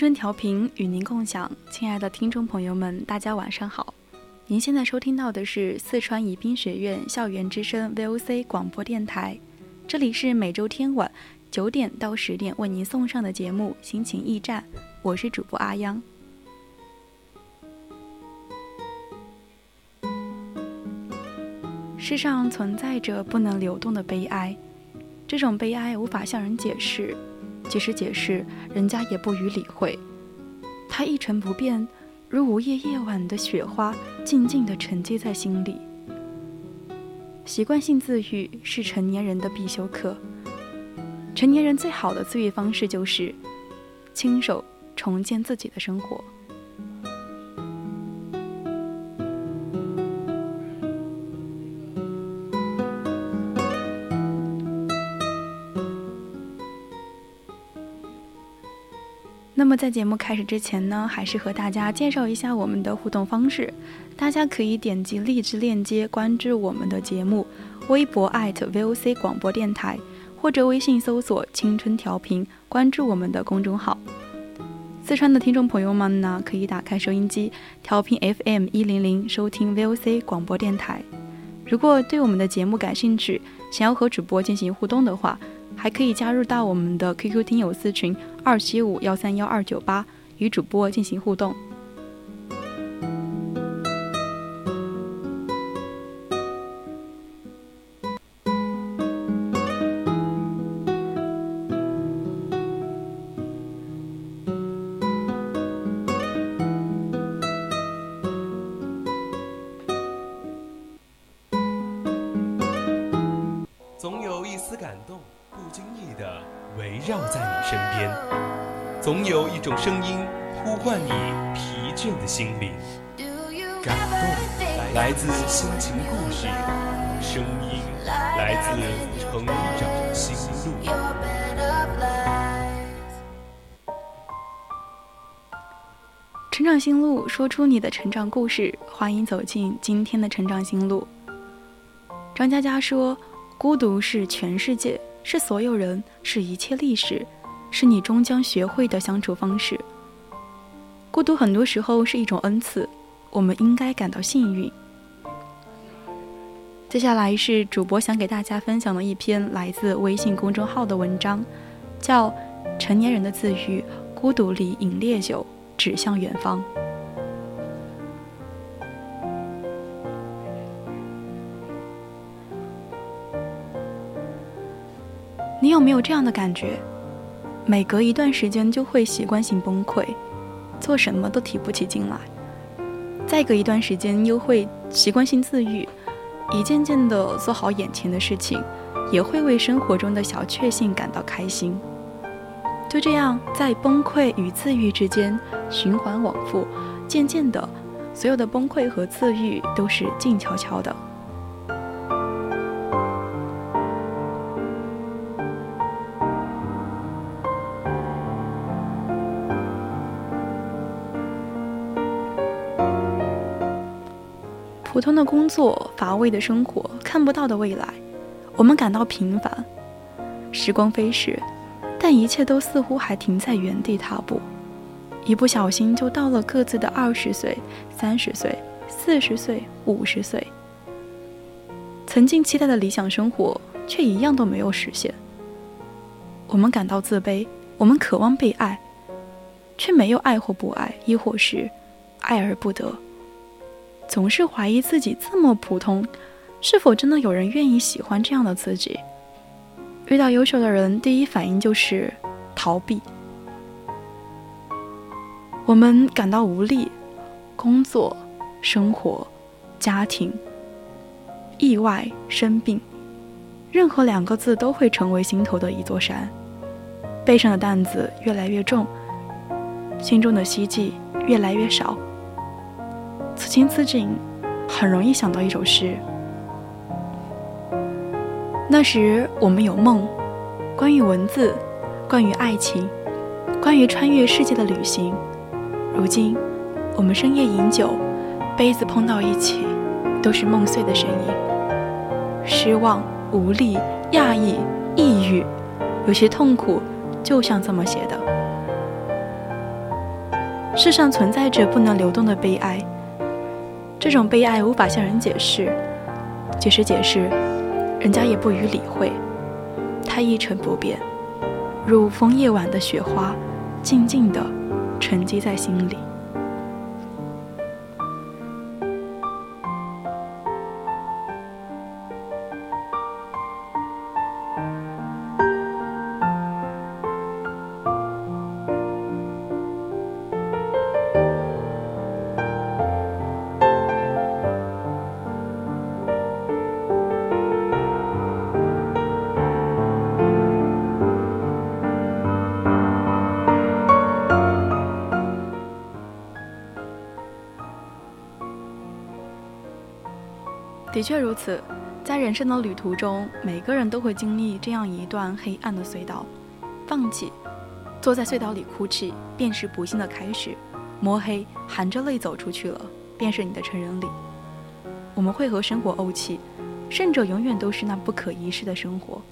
春调频与您共享，亲爱的听众朋友们，大家晚上好。您现在收听到的是四川宜宾学院校园之声 VOC 广播电台，这里是每周天晚九点到十点为您送上的节目《心情驿站》，我是主播阿央。世上存在着不能流动的悲哀，这种悲哀无法向人解释。即使解释，人家也不予理会。他一成不变，如午夜夜晚的雪花，静静地沉积在心里。习惯性自愈是成年人的必修课。成年人最好的自愈方式就是亲手重建自己的生活。那么在节目开始之前呢，还是和大家介绍一下我们的互动方式。大家可以点击荔枝链接关注我们的节目，微博 @VOC 广播电台，或者微信搜索“青春调频”关注我们的公众号。四川的听众朋友们呢，可以打开收音机调频 FM 一零零收听 VOC 广播电台。如果对我们的节目感兴趣，想要和主播进行互动的话，还可以加入到我们的 QQ 听友私群二七五幺三幺二九八，与主播进行互动。呼唤你疲倦的心灵，感动来自心情故事，声音来自成长心路。成长心路，说出你的成长故事，欢迎走进今天的成长心路。张嘉佳说：“孤独是全世界，是所有人，是一切历史。”是你终将学会的相处方式。孤独很多时候是一种恩赐，我们应该感到幸运。接下来是主播想给大家分享的一篇来自微信公众号的文章，叫《成年人的自愈：孤独里饮烈酒，指向远方》。你有没有这样的感觉？每隔一段时间就会习惯性崩溃，做什么都提不起劲来；再隔一段时间又会习惯性自愈，一件件的做好眼前的事情，也会为生活中的小确幸感到开心。就这样，在崩溃与自愈之间循环往复，渐渐的，所有的崩溃和自愈都是静悄悄的。普通的工作，乏味的生活，看不到的未来，我们感到平凡。时光飞逝，但一切都似乎还停在原地踏步。一不小心就到了各自的二十岁、三十岁、四十岁、五十岁。曾经期待的理想生活，却一样都没有实现。我们感到自卑，我们渴望被爱，却没有爱或不爱，亦或是爱而不得。总是怀疑自己这么普通，是否真的有人愿意喜欢这样的自己？遇到优秀的人，第一反应就是逃避。我们感到无力，工作、生活、家庭、意外、生病，任何两个字都会成为心头的一座山，背上的担子越来越重，心中的希冀越来越少。此情此景，很容易想到一首诗。那时我们有梦，关于文字，关于爱情，关于穿越世界的旅行。如今，我们深夜饮酒，杯子碰到一起，都是梦碎的声音。失望、无力、讶异、抑郁，有些痛苦，就像这么写的：世上存在着不能流动的悲哀，这种悲哀无法向人解释，即使解释，人家也不予理会，它一成不变，如风夜晚的雪花，静静的。沉积在心里。的确如此，在人生的旅途中，每个人都会经历这样一段黑暗的隧道。放弃，坐在隧道里哭泣，便是不幸的开始；摸黑，含着泪走出去了，便是你的成人礼。我们会和生活怄气，胜者永远都是那不可一世的生活，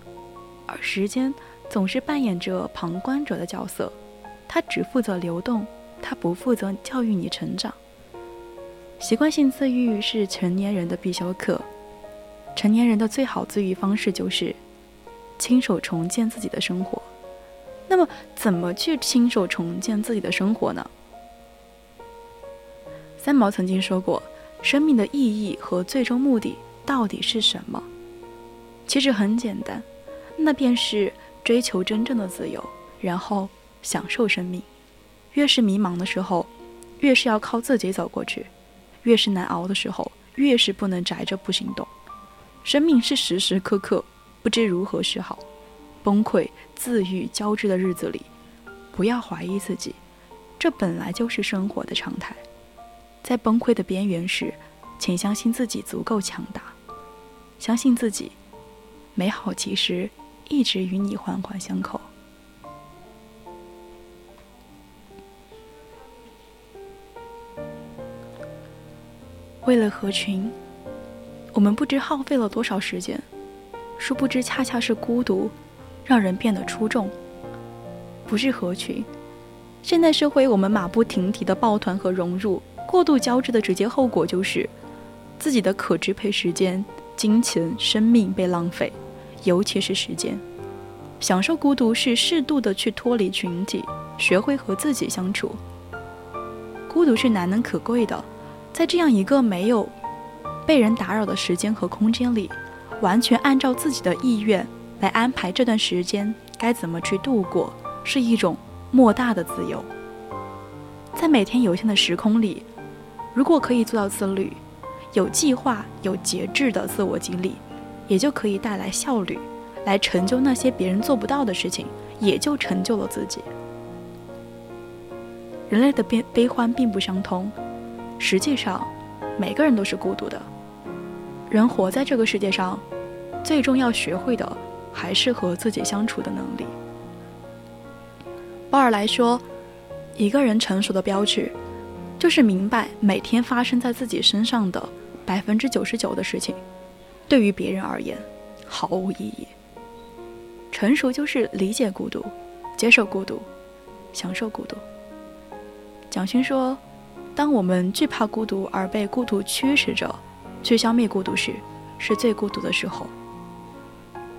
而时间总是扮演着旁观者的角色，它只负责流动，它不负责教育你成长。习惯性自愈是成年人的必修课。成年人的最好自愈方式就是亲手重建自己的生活。那么，怎么去亲手重建自己的生活呢？三毛曾经说过：“生命的意义和最终目的到底是什么？”其实很简单，那便是追求真正的自由，然后享受生命。越是迷茫的时候，越是要靠自己走过去。越是难熬的时候，越是不能宅着不行动。生命是时时刻刻不知如何是好，崩溃、自愈交织的日子里，不要怀疑自己，这本来就是生活的常态。在崩溃的边缘时，请相信自己足够强大，相信自己，美好其实一直与你环环相扣。为了合群，我们不知耗费了多少时间，殊不知恰恰是孤独，让人变得出众。不是合群，现代社会我们马不停蹄的抱团和融入，过度交织的直接后果就是自己的可支配时间、金钱、生命被浪费，尤其是时间。享受孤独是适度的去脱离群体，学会和自己相处。孤独是难能可贵的。在这样一个没有被人打扰的时间和空间里，完全按照自己的意愿来安排这段时间该怎么去度过，是一种莫大的自由。在每天有限的时空里，如果可以做到自律、有计划、有节制的自我激励，也就可以带来效率，来成就那些别人做不到的事情，也就成就了自己。人类的悲悲欢并不相通。实际上，每个人都是孤独的。人活在这个世界上，最终要学会的还是和自己相处的能力。鲍尔来说，一个人成熟的标志，就是明白每天发生在自己身上的百分之九十九的事情，对于别人而言毫无意义。成熟就是理解孤独，接受孤独，享受孤独。蒋勋说。当我们惧怕孤独而被孤独驱使着去消灭孤独时，是最孤独的时候。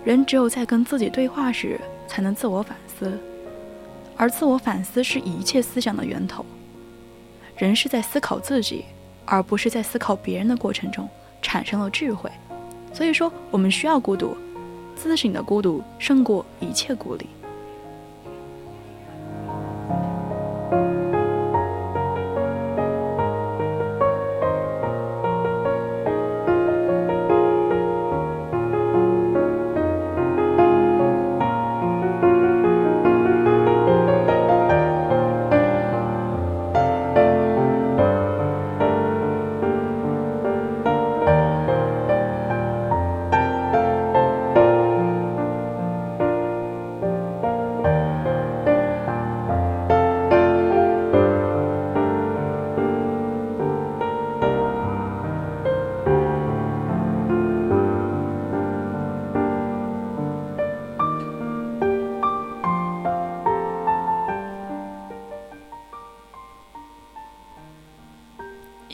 人只有在跟自己对话时，才能自我反思，而自我反思是一切思想的源头。人是在思考自己，而不是在思考别人的过程中产生了智慧。所以说，我们需要孤独，自省的孤独胜过一切孤立。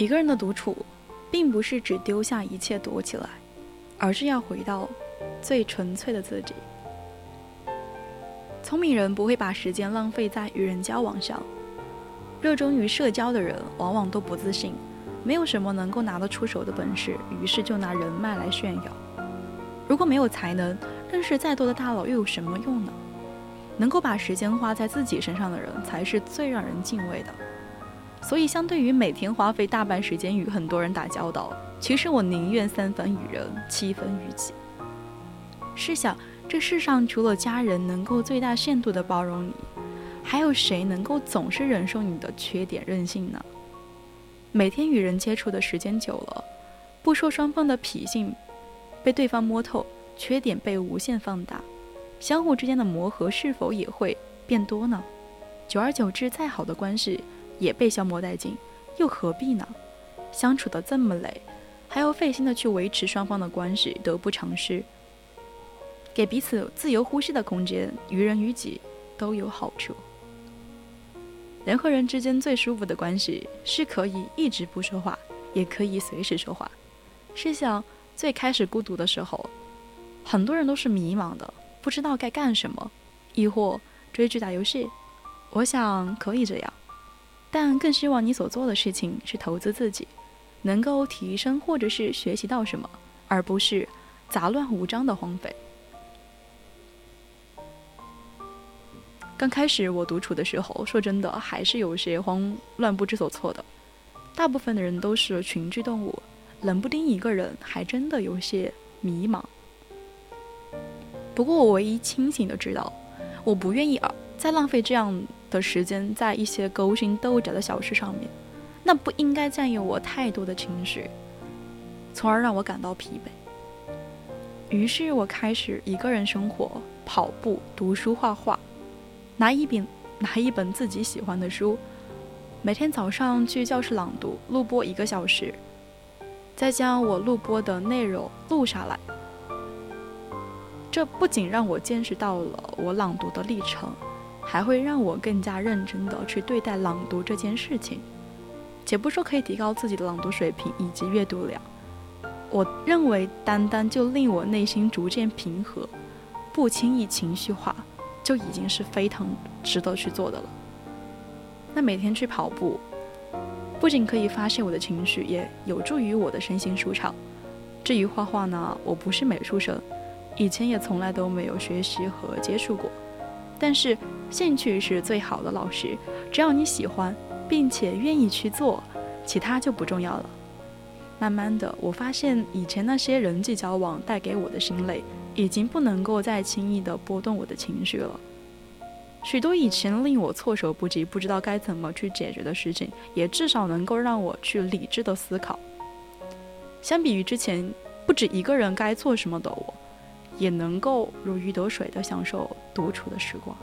一个人的独处，并不是只丢下一切躲起来，而是要回到最纯粹的自己。聪明人不会把时间浪费在与人交往上，热衷于社交的人往往都不自信，没有什么能够拿得出手的本事，于是就拿人脉来炫耀。如果没有才能，认识再多的大佬又有什么用呢？能够把时间花在自己身上的人，才是最让人敬畏的。所以，相对于每天花费大半时间与很多人打交道，其实我宁愿三分与人，七分与己。试想，这世上除了家人能够最大限度的包容你，还有谁能够总是忍受你的缺点任性呢？每天与人接触的时间久了，不说双方的脾性被对方摸透，缺点被无限放大，相互之间的磨合是否也会变多呢？久而久之，再好的关系。也被消磨殆尽，又何必呢？相处的这么累，还要费心的去维持双方的关系，得不偿失。给彼此自由呼吸的空间，于人于己都有好处。人和人之间最舒服的关系，是可以一直不说话，也可以随时说话。试想，最开始孤独的时候，很多人都是迷茫的，不知道该干什么，亦或追剧打游戏。我想可以这样。但更希望你所做的事情是投资自己，能够提升或者是学习到什么，而不是杂乱无章的荒废。刚开始我独处的时候，说真的还是有些慌乱不知所措的。大部分的人都是群居动物，冷不丁一个人还真的有些迷茫。不过我唯一清醒的知道，我不愿意再浪费这样。的时间在一些勾心斗角的小事上面，那不应该占有我太多的情绪，从而让我感到疲惫。于是我开始一个人生活，跑步、读书、画画，拿一本拿一本自己喜欢的书，每天早上去教室朗读、录播一个小时，再将我录播的内容录下来。这不仅让我见识到了我朗读的历程。还会让我更加认真地去对待朗读这件事情，且不说可以提高自己的朗读水平以及阅读量，我认为单单就令我内心逐渐平和，不轻易情绪化，就已经是非常值得去做的了。那每天去跑步，不仅可以发泄我的情绪，也有助于我的身心舒畅。至于画画呢，我不是美术生，以前也从来都没有学习和接触过。但是兴趣是最好的老师，只要你喜欢，并且愿意去做，其他就不重要了。慢慢的，我发现以前那些人际交往带给我的心累，已经不能够再轻易的波动我的情绪了。许多以前令我措手不及、不知道该怎么去解决的事情，也至少能够让我去理智的思考。相比于之前不止一个人该做什么的我。也能够如鱼得水的享受独处的时光。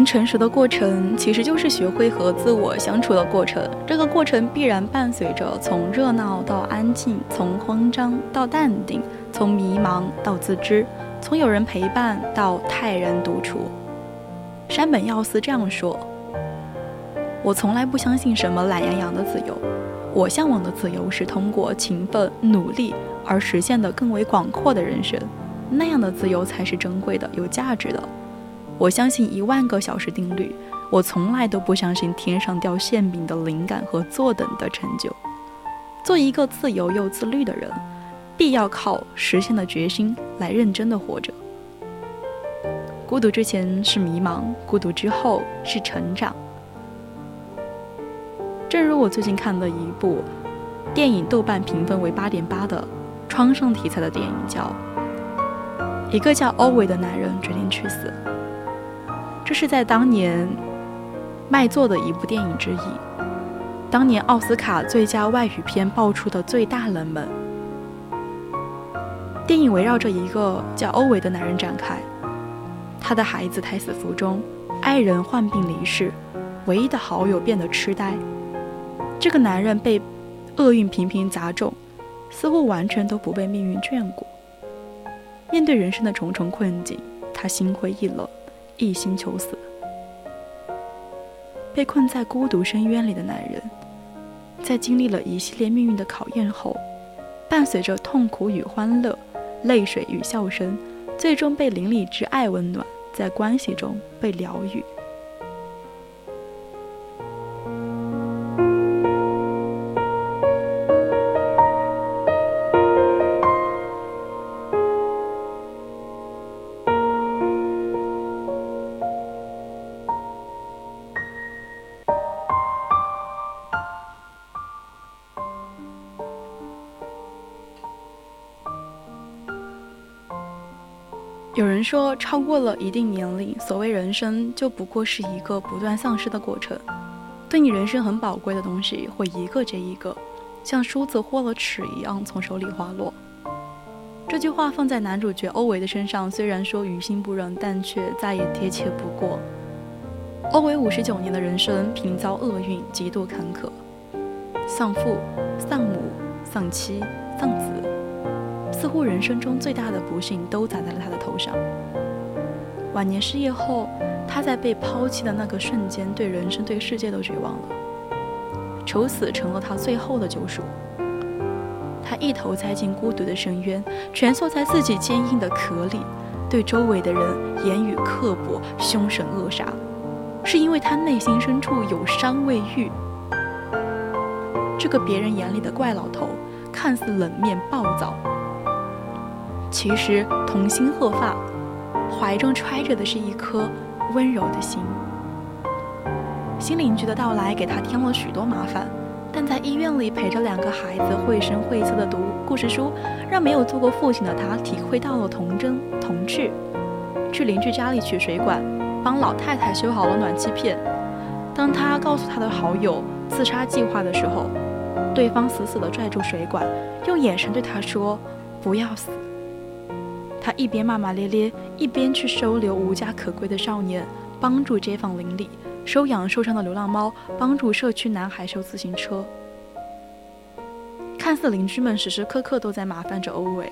人成熟的过程，其实就是学会和自我相处的过程。这个过程必然伴随着从热闹到安静，从慌张到淡定，从迷茫到自知，从有人陪伴到泰然独处。山本耀司这样说：“我从来不相信什么懒洋洋的自由，我向往的自由是通过勤奋努力而实现的更为广阔的人生，那样的自由才是珍贵的、有价值的。”我相信一万个小时定律，我从来都不相信天上掉馅饼的灵感和坐等的成就。做一个自由又自律的人，必要靠实现的决心来认真的活着。孤独之前是迷茫，孤独之后是成长。正如我最近看的一部电影，豆瓣评分为八点八的创伤题材的电影，叫《一个叫欧维的男人决定去死》。这是在当年卖座的一部电影之一，当年奥斯卡最佳外语片爆出的最大冷门。电影围绕着一个叫欧维的男人展开，他的孩子胎死腹中，爱人患病离世，唯一的好友变得痴呆。这个男人被厄运频频砸中，似乎完全都不被命运眷顾。面对人生的重重困境，他心灰意冷。一心求死，被困在孤独深渊里的男人，在经历了一系列命运的考验后，伴随着痛苦与欢乐、泪水与笑声，最终被邻里之爱温暖，在关系中被疗愈。超过了一定年龄，所谓人生就不过是一个不断丧失的过程。对你人生很宝贵的东西，会一个接一个，像梳子或了齿一样从手里滑落。这句话放在男主角欧维的身上，虽然说于心不忍，但却再也贴切不过。欧维五十九年的人生，频遭厄运，极度坎坷，丧父、丧母、丧妻、丧子。似乎人生中最大的不幸都砸在了他的头上。晚年失业后，他在被抛弃的那个瞬间，对人生、对世界都绝望了。求死成了他最后的救赎。他一头栽进孤独的深渊，蜷缩在自己坚硬的壳里，对周围的人言语刻薄、凶神恶煞，是因为他内心深处有伤未愈。这个别人眼里的怪老头，看似冷面暴躁。其实童心鹤发，怀中揣着的是一颗温柔的心。新邻居的到来给他添了许多麻烦，但在医院里陪着两个孩子绘声绘色的读故事书，让没有做过父亲的他体会到了童真童趣。去邻居家里取水管，帮老太太修好了暖气片。当他告诉他的好友自杀计划的时候，对方死死地拽住水管，用眼神对他说：“不要死。”他一边骂骂咧咧，一边去收留无家可归的少年，帮助街坊邻里收养受伤的流浪猫，帮助社区男孩修自行车。看似邻居们时时刻刻都在麻烦着欧维，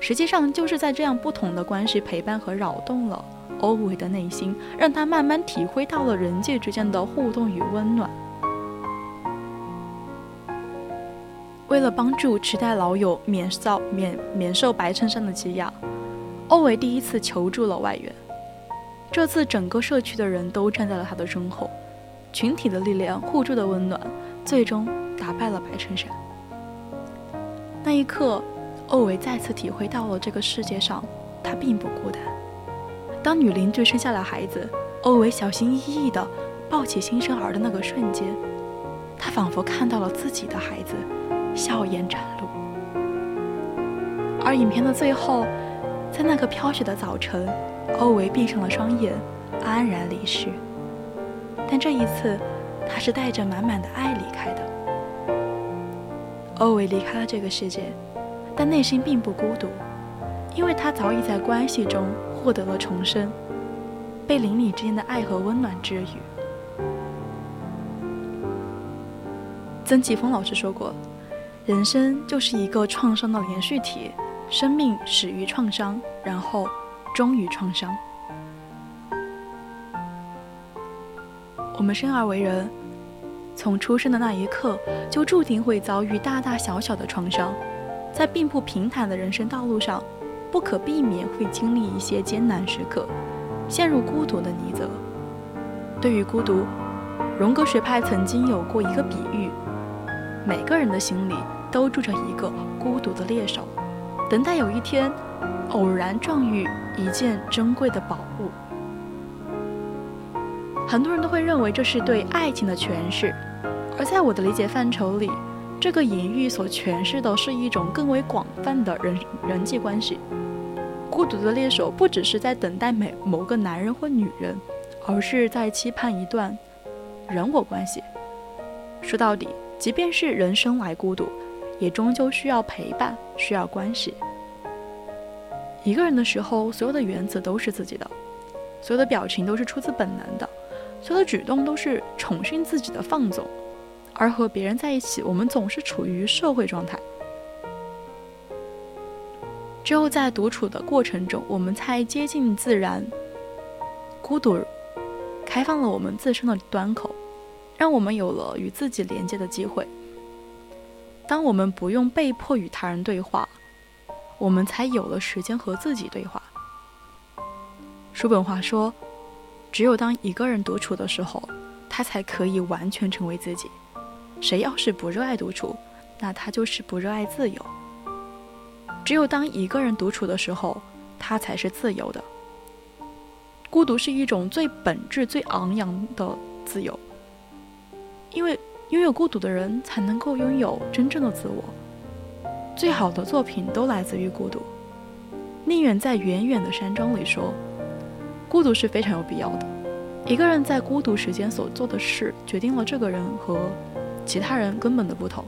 实际上就是在这样不同的关系陪伴和扰动了欧维的内心，让他慢慢体会到了人际之间的互动与温暖。为了帮助痴呆老友免受免免受白衬衫的挤压，欧维第一次求助了外援。这次整个社区的人都站在了他的身后，群体的力量、互助的温暖，最终打败了白衬衫。那一刻，欧维再次体会到了这个世界上他并不孤单。当女邻居生下了孩子，欧维小心翼翼地抱起新生儿的那个瞬间，他仿佛看到了自己的孩子。笑颜展露，而影片的最后，在那个飘雪的早晨，欧维闭上了双眼，安然离去。但这一次，他是带着满满的爱离开的。欧维离开了这个世界，但内心并不孤独，因为他早已在关系中获得了重生。被邻里之间的爱和温暖治愈。曾奇峰老师说过，人生就是一个创伤的连续体，生命始于创伤，然后终于创伤。我们生而为人，从出生的那一刻就注定会遭遇大大小小的创伤，在并不平坦的人生道路上，不可避免会经历一些艰难时刻，陷入孤独的泥泽。对于孤独，荣格学派曾经有过一个比喻：每个人的心里都住着一个孤独的猎手，等待有一天偶然撞遇一件珍贵的宝物。很多人都会认为这是对爱情的诠释，而在我的理解范畴里，这个隐喻所诠释的是一种更为广泛的人人际关系。孤独的猎手不只是在等待某某个男人或女人，而是在期盼一段人我关系。说到底，即便是人生来孤独，也终究需要陪伴，需要关系。一个人的时候，所有的原则都是自己的，所有的表情都是出自本能的。所有的举动都是宠幸自己的放纵，而和别人在一起，我们总是处于社会状态。只有在独处的过程中，我们才接近自然。孤独开放了我们自身的端口，让我们有了与自己连接的机会。当我们不用被迫与他人对话，我们才有了时间和自己对话。叔本华说。只有当一个人独处的时候，他才可以完全成为自己。谁要是不热爱独处，那他就是不热爱自由。只有当一个人独处的时候，他才是自由的。孤独是一种最本质、最昂扬的自由，因为拥有孤独的人才能够拥有真正的自我。最好的作品都来自于孤独。宁远在远远的山庄里说。孤独是非常有必要的。一个人在孤独时间所做的事，决定了这个人和其他人根本的不同。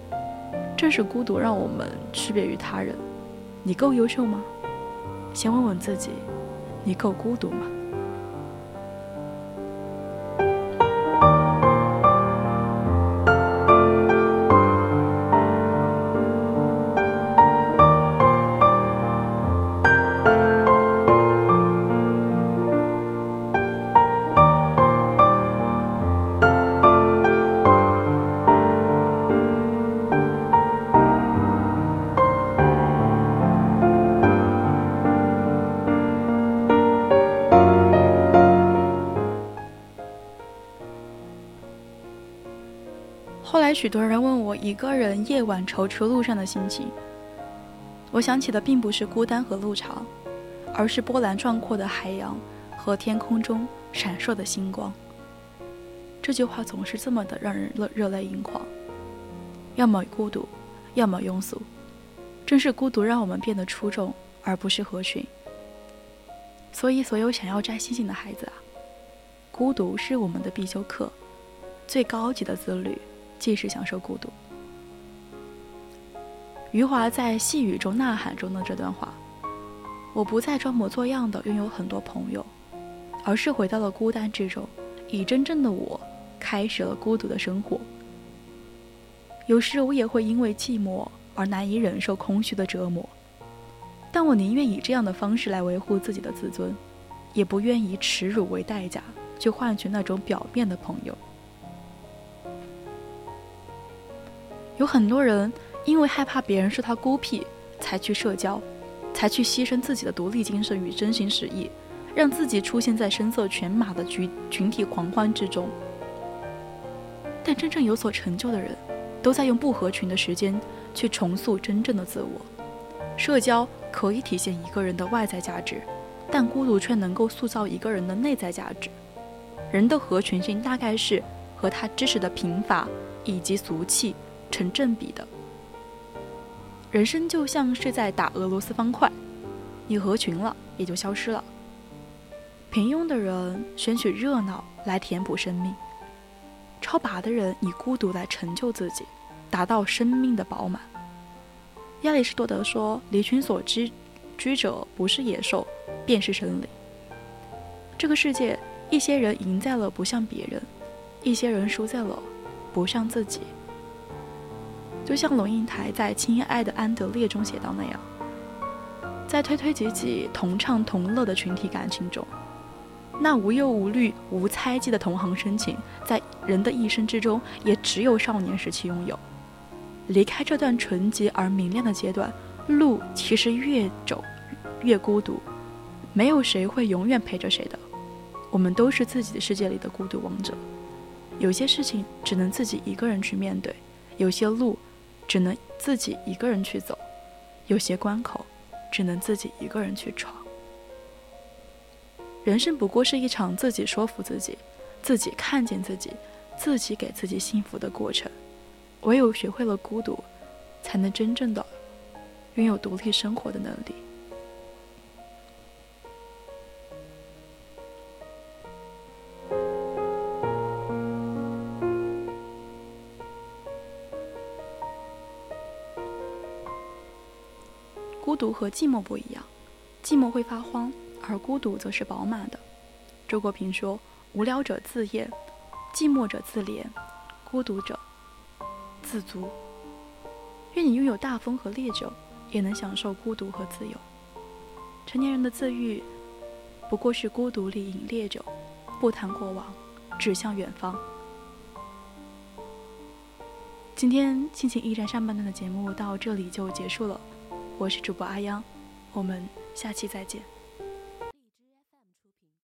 正是孤独让我们区别于他人。你够优秀吗？先问问自己，你够孤独吗？许多人问我一个人夜晚踌躇路上的心情，我想起的并不是孤单和路长，而是波澜壮阔的海洋和天空中闪烁的星光。这句话总是这么的让人热热泪盈眶。要么孤独，要么庸俗。正是孤独让我们变得出众，而不是合群。所以，所有想要摘星星的孩子啊，孤独是我们的必修课，最高级的自律。即是享受孤独。余华在细雨中呐喊中的这段话：“我不再装模作样的拥有很多朋友，而是回到了孤单之中，以真正的我开始了孤独的生活。有时我也会因为寂寞而难以忍受空虚的折磨，但我宁愿以这样的方式来维护自己的自尊，也不愿以耻辱为代价去换取那种表面的朋友。”有很多人因为害怕别人说他孤僻，才去社交，才去牺牲自己的独立精神与真心实意，让自己出现在声色犬马的群群体狂欢之中。但真正有所成就的人，都在用不合群的时间去重塑真正的自我。社交可以体现一个人的外在价值，但孤独却能够塑造一个人的内在价值。人的合群性大概是和他知识的贫乏以及俗气。成正比的，人生就像是在打俄罗斯方块，你合群了也就消失了。平庸的人选取热闹来填补生命，超拔的人以孤独来成就自己，达到生命的饱满。亚里士多德说：“离群所居居者不是野兽，便是生灵。”这个世界，一些人赢在了不像别人，一些人输在了不像自己。就像龙应台在《亲爱的安德烈》中写到那样，在推推挤挤、同唱同乐的群体感情中，那无忧无虑、无猜忌的同行深情，在人的一生之中，也只有少年时期拥有。离开这段纯洁而明亮的阶段，路其实越走越孤独。没有谁会永远陪着谁的，我们都是自己的世界里的孤独王者。有些事情只能自己一个人去面对，有些路。只能自己一个人去走，有些关口只能自己一个人去闯。人生不过是一场自己说服自己、自己看见自己、自己给自己幸福的过程。唯有学会了孤独，才能真正的拥有独立生活的能力。和寂寞不一样，寂寞会发慌，而孤独则是饱满的。周国平说：“无聊者自厌，寂寞者自怜，孤独者自足。”愿你拥有大风和烈酒，也能享受孤独和自由。成年人的自愈，不过是孤独里饮烈酒，不谈过往，指向远方。今天心情驿站上半段的节目到这里就结束了。我是主播阿央，我们下期再见。